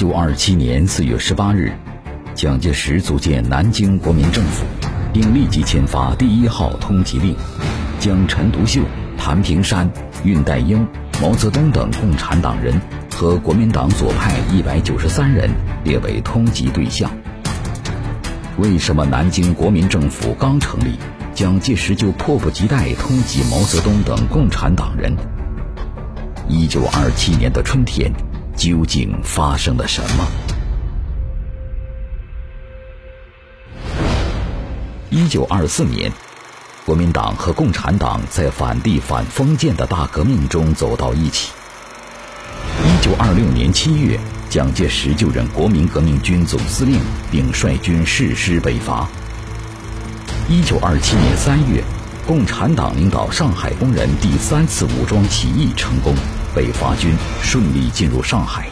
九二七年四月十八日，蒋介石组建南京国民政府，并立即签发第一号通缉令，将陈独秀、谭平山、恽代英、毛泽东等共产党人和国民党左派一百九十三人列为通缉对象。为什么南京国民政府刚成立，蒋介石就迫不及待通缉毛泽东等共产党人？一九二七年的春天。究竟发生了什么？一九二四年，国民党和共产党在反帝反封建的大革命中走到一起。一九二六年七月，蒋介石就任国民革命军总司令，并率军誓师北伐。一九二七年三月，共产党领导上海工人第三次武装起义成功。北伐军顺利进入上海。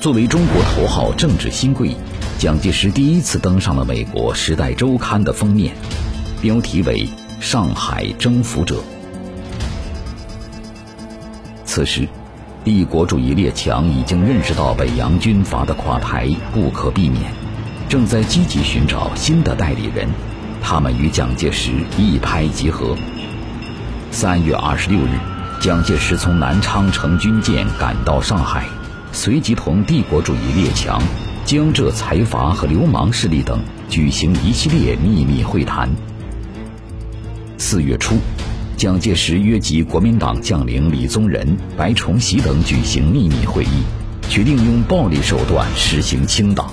作为中国头号政治新贵，蒋介石第一次登上了美国《时代周刊》的封面，标题为“上海征服者”。此时，帝国主义列强已经认识到北洋军阀的垮台不可避免，正在积极寻找新的代理人。他们与蒋介石一拍即合。三月二十六日。蒋介石从南昌乘军舰赶到上海，随即同帝国主义列强、江浙财阀和流氓势力等举行一系列秘密会谈。四月初，蒋介石约集国民党将领李宗仁、白崇禧等举行秘密会议，决定用暴力手段实行清党，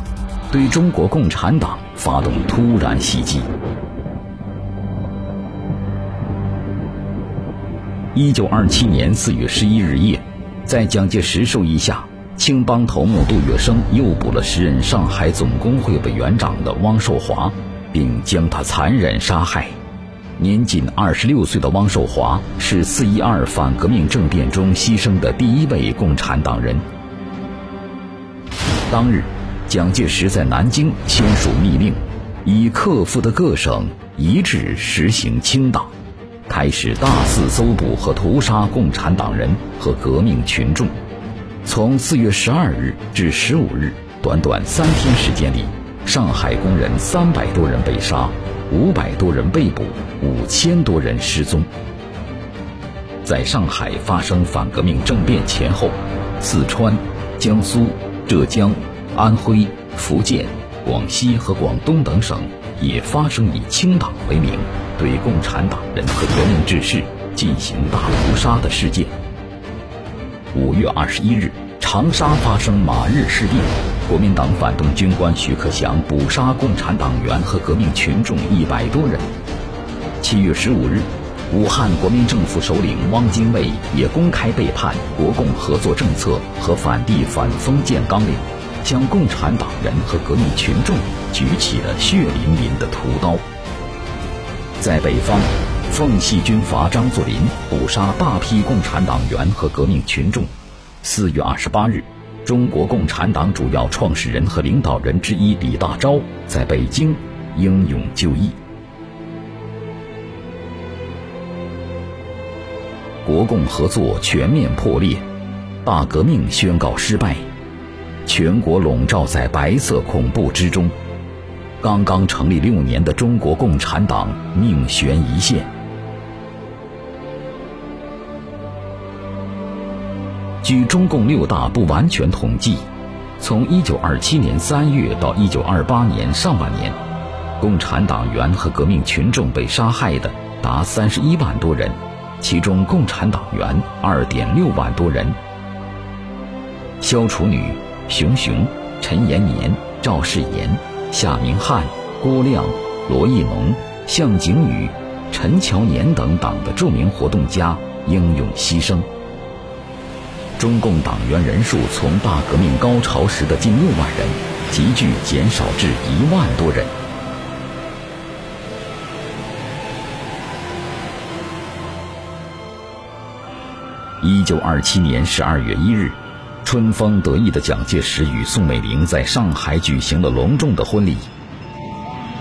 对中国共产党发动突然袭击。一九二七年四月十一日夜，在蒋介石授意下，青帮头目杜月笙诱捕了时任上海总工会委员长的汪寿华，并将他残忍杀害。年仅二十六岁的汪寿华是四一二反革命政变中牺牲的第一位共产党人。当日，蒋介石在南京签署密令，以克复的各省一致实行清党。开始大肆搜捕和屠杀共产党人和革命群众。从四月十二日至十五日，短短三天时间里，上海工人三百多人被杀，五百多人被捕，五千多人失踪。在上海发生反革命政变前后，四川、江苏、浙江、安徽、福建、广西和广东等省也发生以清党为名。对共产党人和革命志士进行大屠杀的事件。五月二十一日，长沙发生马日事变，国民党反动军官徐克祥捕杀共产党员和革命群众一百多人。七月十五日，武汉国民政府首领汪精卫也公开背叛国共合作政策和反帝反封建纲领，向共产党人和革命群众举起了血淋淋的屠刀。在北方，奉系军阀张作霖捕杀大批共产党员和革命群众。四月二十八日，中国共产党主要创始人和领导人之一李大钊在北京英勇就义。国共合作全面破裂，大革命宣告失败，全国笼罩在白色恐怖之中。刚刚成立六年的中国共产党命悬一线。据中共六大不完全统计，从一九二七年三月到一九二八年上半年，共产党员和革命群众被杀害的达三十一万多人，其中共产党员二点六万多人。萧楚女、熊雄、陈延年、赵世炎。夏明翰、郭亮、罗亦农、向景宇、陈乔年等党的著名活动家英勇牺牲。中共党员人数从大革命高潮时的近六万人，急剧减少至一万多人。一九二七年十二月一日。春风得意的蒋介石与宋美龄在上海举行了隆重的婚礼。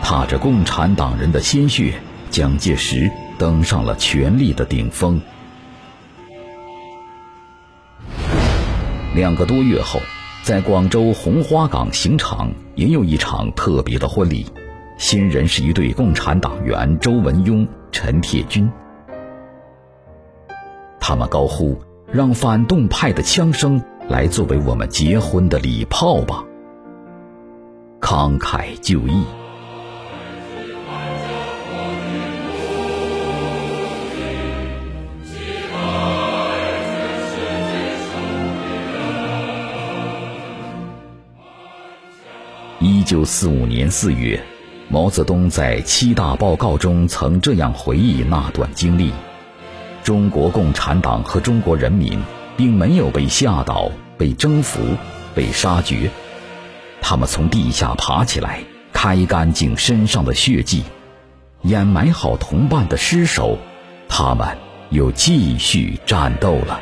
踏着共产党人的鲜血，蒋介石登上了权力的顶峰。两个多月后，在广州红花岗刑场也有一场特别的婚礼，新人是一对共产党员周文雍、陈铁军。他们高呼：“让反动派的枪声来作为我们结婚的礼炮吧！”慷慨就义。一九四五年四月，毛泽东在七大报告中曾这样回忆那段经历：中国共产党和中国人民并没有被吓倒、被征服、被杀绝，他们从地下爬起来，开干净身上的血迹，掩埋好同伴的尸首，他们又继续战斗了。